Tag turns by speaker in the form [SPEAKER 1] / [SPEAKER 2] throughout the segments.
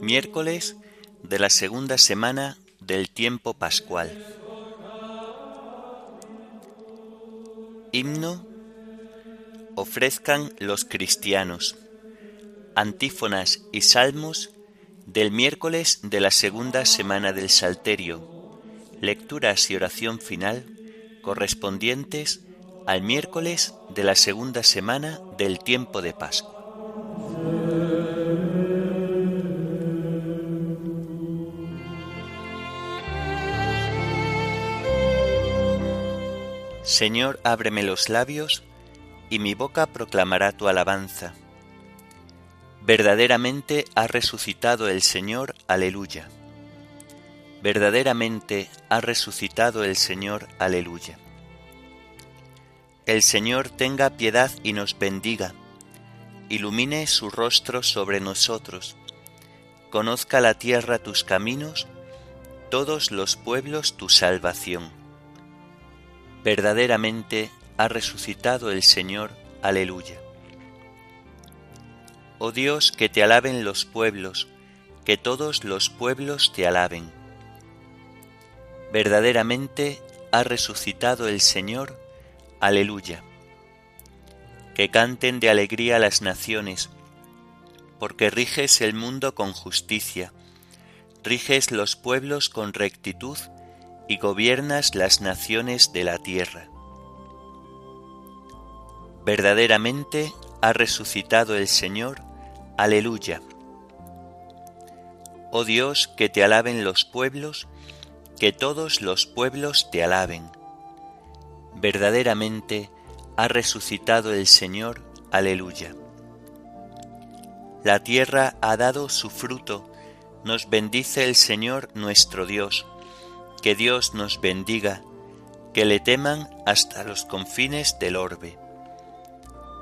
[SPEAKER 1] Miércoles de la segunda semana del tiempo pascual. Himno ofrezcan los cristianos. Antífonas y salmos del miércoles de la segunda semana del Salterio. Lecturas y oración final correspondientes al miércoles de la segunda semana del tiempo de Pascua. Señor, ábreme los labios, y mi boca proclamará tu alabanza. Verdaderamente ha resucitado el Señor, aleluya. Verdaderamente ha resucitado el Señor, aleluya. El Señor tenga piedad y nos bendiga, ilumine su rostro sobre nosotros, conozca la tierra tus caminos, todos los pueblos tu salvación. Verdaderamente ha resucitado el Señor, aleluya. Oh Dios, que te alaben los pueblos, que todos los pueblos te alaben. Verdaderamente ha resucitado el Señor, aleluya. Que canten de alegría las naciones, porque riges el mundo con justicia, riges los pueblos con rectitud y gobiernas las naciones de la tierra. Verdaderamente ha resucitado el Señor, aleluya. Oh Dios, que te alaben los pueblos, que todos los pueblos te alaben. Verdaderamente ha resucitado el Señor, aleluya. La tierra ha dado su fruto, nos bendice el Señor nuestro Dios, que Dios nos bendiga, que le teman hasta los confines del orbe.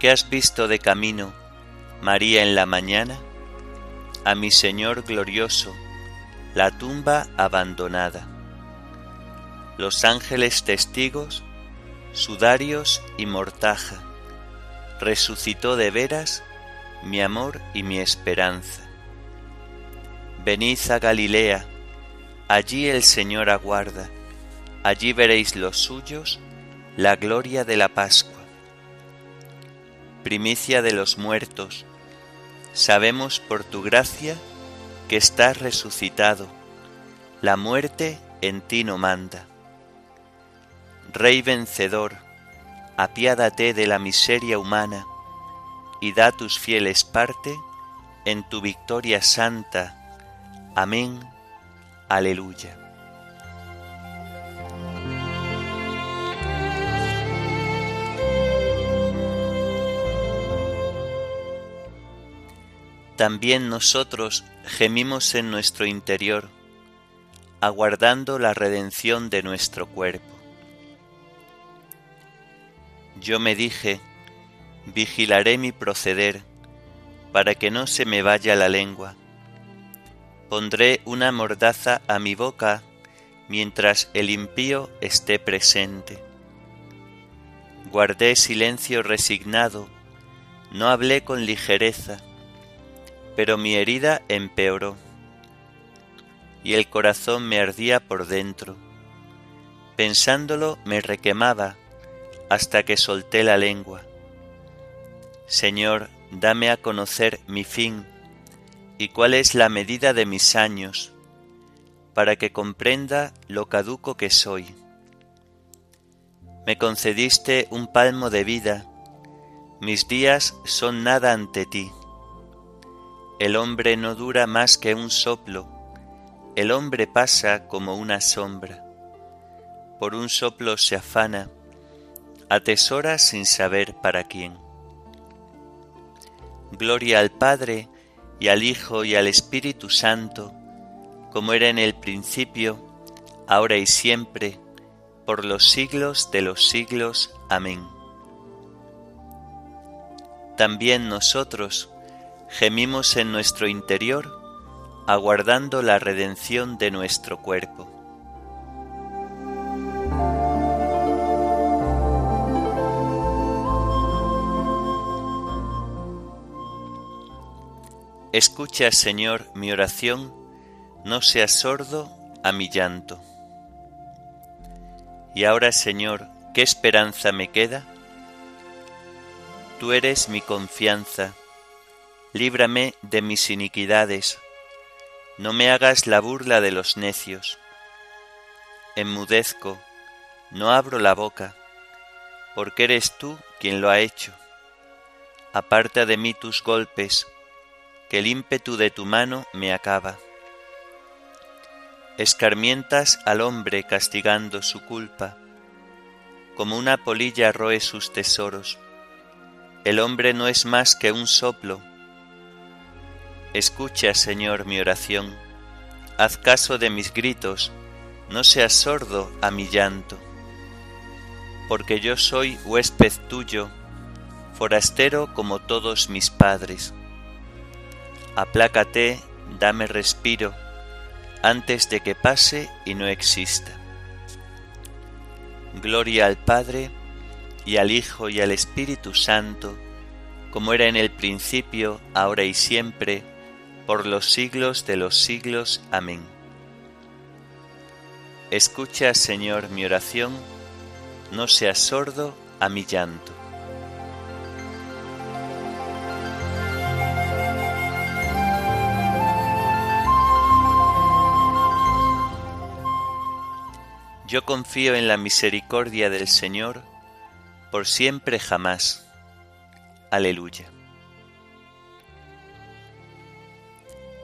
[SPEAKER 1] ¿Qué has visto de camino, María, en la mañana? A mi Señor glorioso, la tumba abandonada. Los ángeles testigos, sudarios y mortaja, resucitó de veras mi amor y mi esperanza. Venid a Galilea, allí el Señor aguarda, allí veréis los suyos, la gloria de la Pascua primicia de los muertos, sabemos por tu gracia que estás resucitado, la muerte en ti no manda. Rey vencedor, apiádate de la miseria humana y da tus fieles parte en tu victoria santa. Amén. Aleluya. También nosotros gemimos en nuestro interior, aguardando la redención de nuestro cuerpo. Yo me dije, vigilaré mi proceder, para que no se me vaya la lengua. Pondré una mordaza a mi boca mientras el impío esté presente. Guardé silencio resignado, no hablé con ligereza, pero mi herida empeoró y el corazón me ardía por dentro. Pensándolo me requemaba hasta que solté la lengua. Señor, dame a conocer mi fin y cuál es la medida de mis años, para que comprenda lo caduco que soy. Me concediste un palmo de vida, mis días son nada ante ti. El hombre no dura más que un soplo, el hombre pasa como una sombra. Por un soplo se afana, atesora sin saber para quién. Gloria al Padre, y al Hijo, y al Espíritu Santo, como era en el principio, ahora y siempre, por los siglos de los siglos. Amén. También nosotros gemimos en nuestro interior, aguardando la redención de nuestro cuerpo. Escucha, Señor, mi oración, no seas sordo a mi llanto. Y ahora, Señor, ¿qué esperanza me queda? Tú eres mi confianza, líbrame de mis iniquidades no me hagas la burla de los necios. Enmudezco, no abro la boca, porque eres tú quien lo ha hecho. Aparta de mí tus golpes, que el ímpetu de tu mano me acaba. Escarmientas al hombre castigando su culpa, como una polilla roe sus tesoros. El hombre no es más que un soplo, Escucha, Señor, mi oración, haz caso de mis gritos, no seas sordo a mi llanto, porque yo soy huésped tuyo, forastero como todos mis padres. Aplácate, dame respiro, antes de que pase y no exista. Gloria al Padre, y al Hijo, y al Espíritu Santo, como era en el principio, ahora y siempre, por los siglos de los siglos. Amén. Escucha, Señor, mi oración, no seas sordo a mi llanto. Yo confío en la misericordia del Señor por siempre jamás. Aleluya.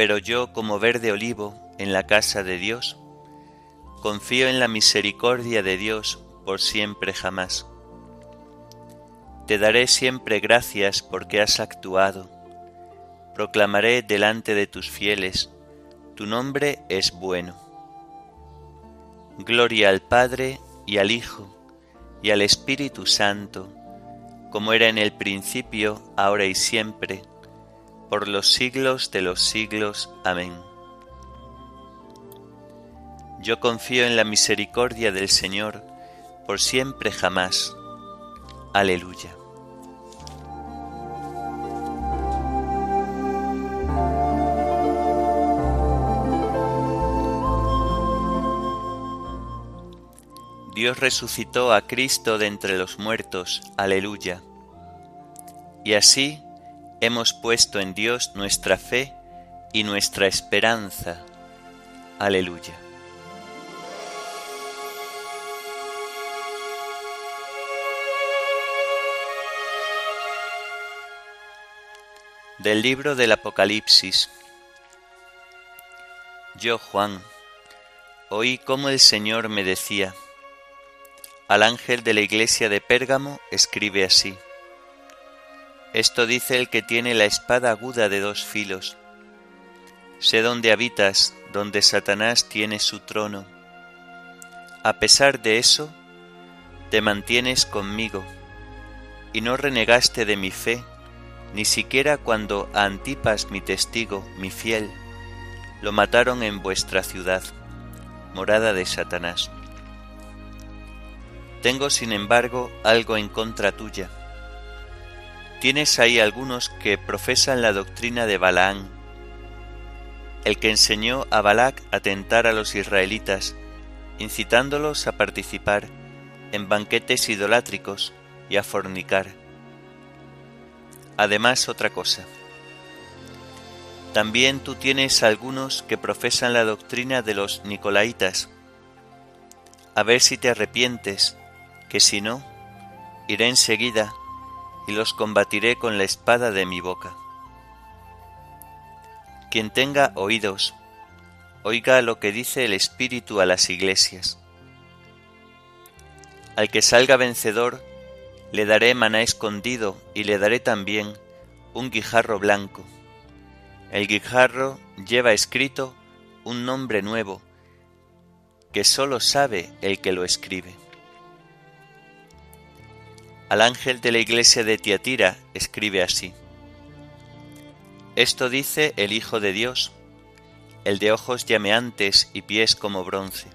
[SPEAKER 1] pero yo, como verde olivo en la casa de Dios, confío en la misericordia de Dios por siempre jamás. Te daré siempre gracias porque has actuado. Proclamaré delante de tus fieles, tu nombre es bueno. Gloria al Padre y al Hijo y al Espíritu Santo, como era en el principio, ahora y siempre, por los siglos de los siglos. Amén. Yo confío en la misericordia del Señor, por siempre jamás. Aleluya. Dios resucitó a Cristo de entre los muertos. Aleluya. y así hemos puesto en Dios nuestra fe y nuestra esperanza. Aleluya. Del libro del Apocalipsis. Yo, Juan, oí cómo el Señor me decía, al ángel de la iglesia de Pérgamo escribe así, Esto dice el que tiene la espada aguda de dos filos, sé dónde habitas, donde Satanás tiene su trono. A pesar de eso, te mantienes conmigo, y no renegaste de mi fe, ni siquiera cuando a Antipas mi testigo, mi fiel, lo mataron en vuestra ciudad, morada de Satanás. Tengo, sin embargo, algo en contra tuya. Tienes ahí algunos que profesan la doctrina de Balaán, el que enseñó a Balac a tentar a los israelitas, incitándolos a participar en banquetes idolátricos y a fornicar. Además, otra cosa. También tú tienes algunos que profesan la doctrina de los Nicolaitas. A ver si te arrepientes, que si no, iré enseguida y los combatiré con la espada de mi boca. Quien tenga oídos, oiga lo que dice el Espíritu a las iglesias. Al que salga vencedor, le daré maná escondido y le daré también un guijarro blanco. El guijarro lleva escrito un nombre nuevo que sólo sabe el que lo escribe. Al ángel de la iglesia de Tiatira escribe así. Esto dice el Hijo de Dios, el de ojos llameantes y pies como bronce.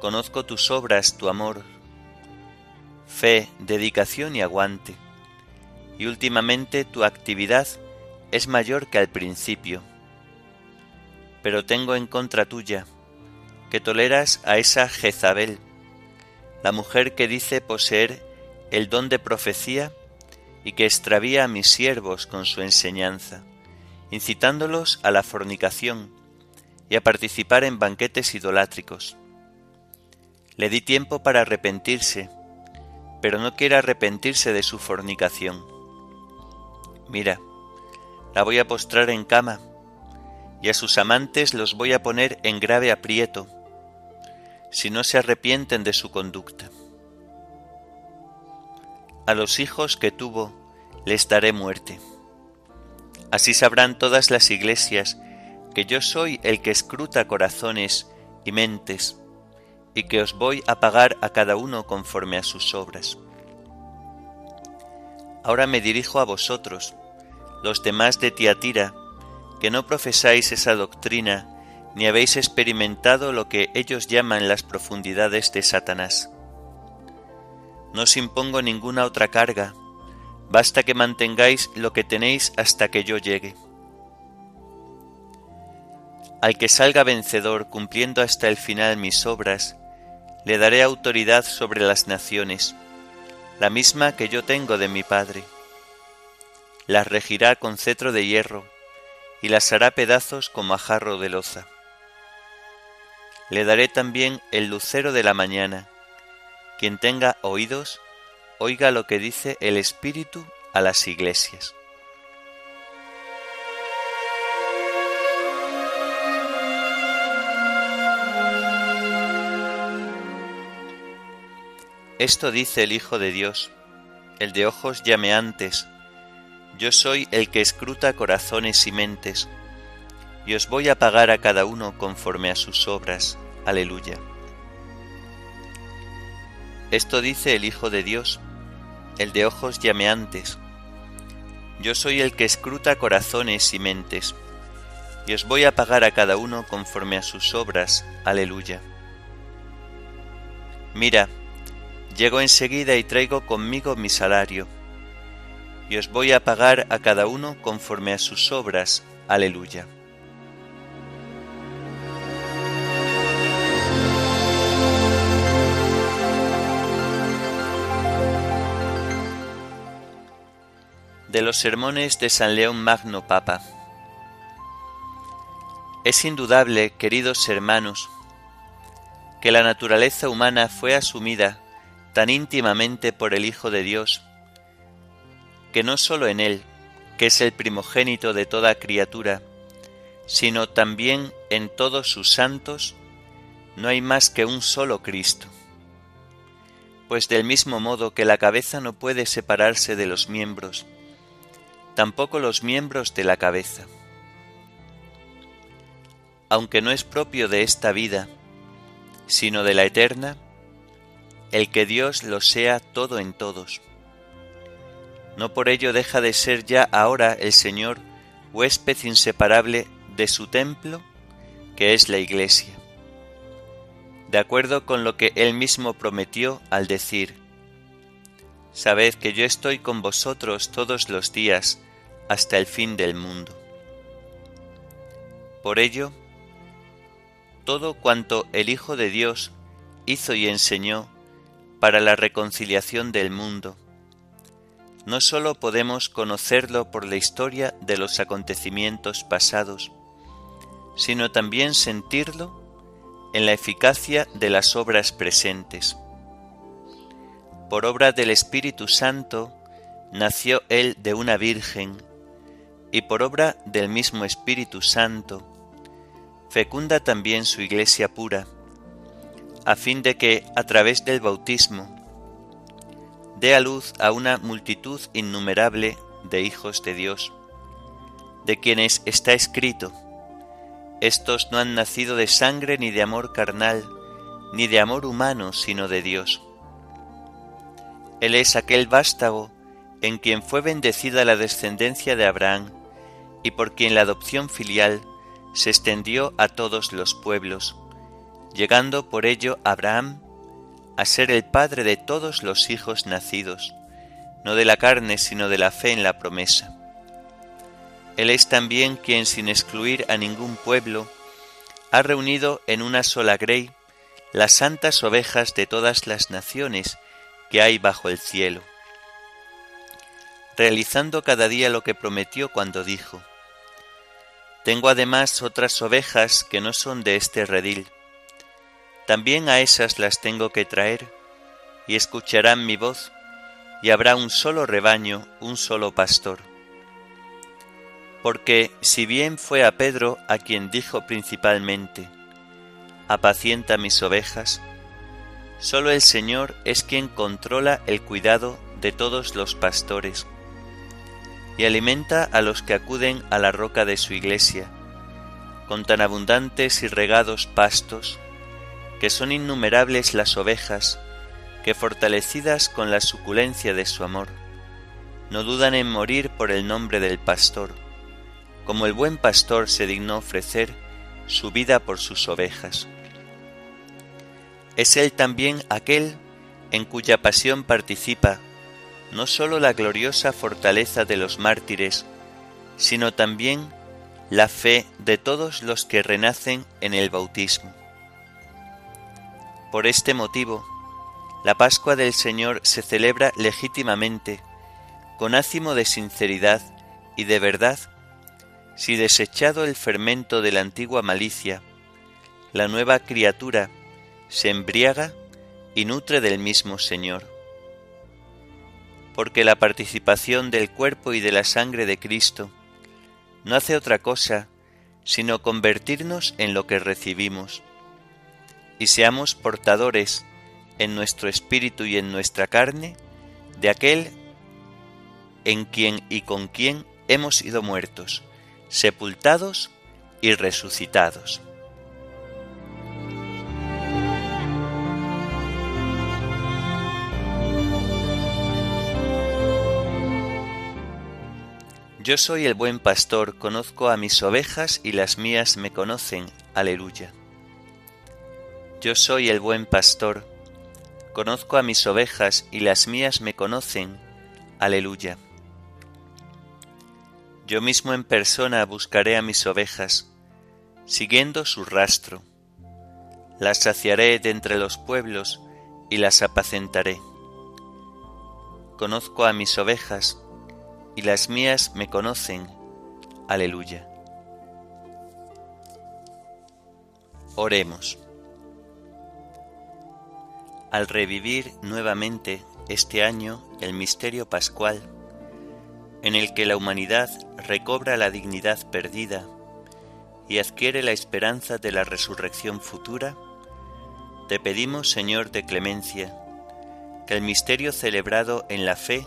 [SPEAKER 1] Conozco tus obras, tu amor, fe, dedicación y aguante, y últimamente tu actividad es mayor que al principio. Pero tengo en contra tuya, que toleras a esa Jezabel, la mujer que dice poseer el don de profecía y que extravía a mis siervos con su enseñanza, incitándolos a la fornicación y a participar en banquetes idolátricos. Le di tiempo para arrepentirse, pero no quiere arrepentirse de su fornicación. Mira, la voy a postrar en cama, y a sus amantes los voy a poner en grave aprieto, si no se arrepienten de su conducta. A los hijos que tuvo les daré muerte. Así sabrán todas las iglesias que yo soy el que escruta corazones y mentes, y que os voy a pagar a cada uno conforme a sus obras. Ahora me dirijo a vosotros, los demás de Tiatira, que no profesáis esa doctrina, ni habéis experimentado lo que ellos llaman las profundidades de Satanás. No os impongo ninguna otra carga, basta que mantengáis lo que tenéis hasta que yo llegue. Al que salga vencedor cumpliendo hasta el final mis obras, le daré autoridad sobre las naciones, la misma que yo tengo de mi Padre. Las regirá con cetro de hierro, y las hará pedazos como a jarro de loza. Le daré también el lucero de la mañana, quien tenga oídos, oiga lo que dice el Espíritu a las iglesias. Esto dice el Hijo de Dios, el de ojos llameantes, yo soy el que escruta corazones y mentes, y os voy a pagar a cada uno conforme a sus obras. Aleluya. Esto dice el Hijo de Dios, el de ojos llameantes. Yo soy el que escruta corazones y mentes, y os voy a pagar a cada uno conforme a sus obras. Aleluya. Mira, llego enseguida y traigo conmigo mi salario, y os voy a pagar a cada uno conforme a sus obras. Aleluya. De los sermones de San León Magno Papa. Es indudable, queridos hermanos, que la naturaleza humana fue asumida tan íntimamente por el Hijo de Dios, que no sólo en Él, que es el primogénito de toda criatura, sino también en todos sus santos, no hay más que un solo Cristo. Pues del mismo modo que la cabeza no puede separarse de los miembros, tampoco los miembros de la cabeza. Aunque no es propio de esta vida, sino de la eterna, el que Dios lo sea todo en todos. No por ello deja de ser ya ahora el Señor huésped inseparable de su templo, que es la Iglesia. De acuerdo con lo que él mismo prometió al decir, Sabed que yo estoy con vosotros todos los días hasta el fin del mundo. Por ello, todo cuanto el Hijo de Dios hizo y enseñó para la reconciliación del mundo, no sólo podemos conocerlo por la historia de los acontecimientos pasados, sino también sentirlo en la eficacia de las obras presentes. Por obra del Espíritu Santo nació Él de una virgen, y por obra del mismo Espíritu Santo, fecunda también su iglesia pura, a fin de que, a través del bautismo, dé a luz a una multitud innumerable de hijos de Dios, de quienes está escrito, estos no han nacido de sangre ni de amor carnal, ni de amor humano, sino de Dios. Él es aquel vástago en quien fue bendecida la descendencia de Abraham, y por quien la adopción filial se extendió a todos los pueblos, llegando por ello Abraham a ser el padre de todos los hijos nacidos, no de la carne, sino de la fe en la promesa. Él es también quien, sin excluir a ningún pueblo, ha reunido en una sola grey las santas ovejas de todas las naciones que hay bajo el cielo, realizando cada día lo que prometió cuando dijo, Tengo además otras ovejas que no son de este redil, también a esas las tengo que traer, y escucharán mi voz, y habrá un solo rebaño, un solo pastor. Porque si bien fue a Pedro a quien dijo principalmente, apacienta mis ovejas, solo el Señor es quien controla el cuidado de todos los pastores y alimenta a los que acuden a la roca de su iglesia, con tan abundantes y regados pastos, que son innumerables las ovejas, que fortalecidas con la suculencia de su amor, no dudan en morir por el nombre del pastor, como el buen pastor se dignó ofrecer su vida por sus ovejas. Es él también aquel en cuya pasión participa no sólo la gloriosa fortaleza de los mártires, sino también la fe de todos los que renacen en el bautismo. Por este motivo, la Pascua del Señor se celebra legítimamente, con ácimo de sinceridad y de verdad, si desechado el fermento de la antigua malicia, la nueva criatura se embriaga y nutre del mismo Señor. Porque la participación del cuerpo y de la sangre de Cristo no hace otra cosa sino convertirnos en lo que recibimos y seamos portadores en nuestro espíritu y en nuestra carne de aquel en quien y con quien hemos sido muertos, sepultados y resucitados. Yo soy el buen pastor, conozco a mis ovejas y las mías me conocen. Aleluya. Yo soy el buen pastor, conozco a mis ovejas y las mías me conocen. Aleluya. Yo mismo en persona buscaré a mis ovejas, siguiendo su rastro. Las saciaré de entre los pueblos y las apacentaré. Conozco a mis ovejas, y las mías me conocen. Aleluya. Oremos. Al revivir nuevamente este año el misterio pascual, en el que la humanidad recobra la dignidad perdida y adquiere la esperanza de la resurrección futura, te pedimos, Señor de clemencia, que el misterio celebrado en la fe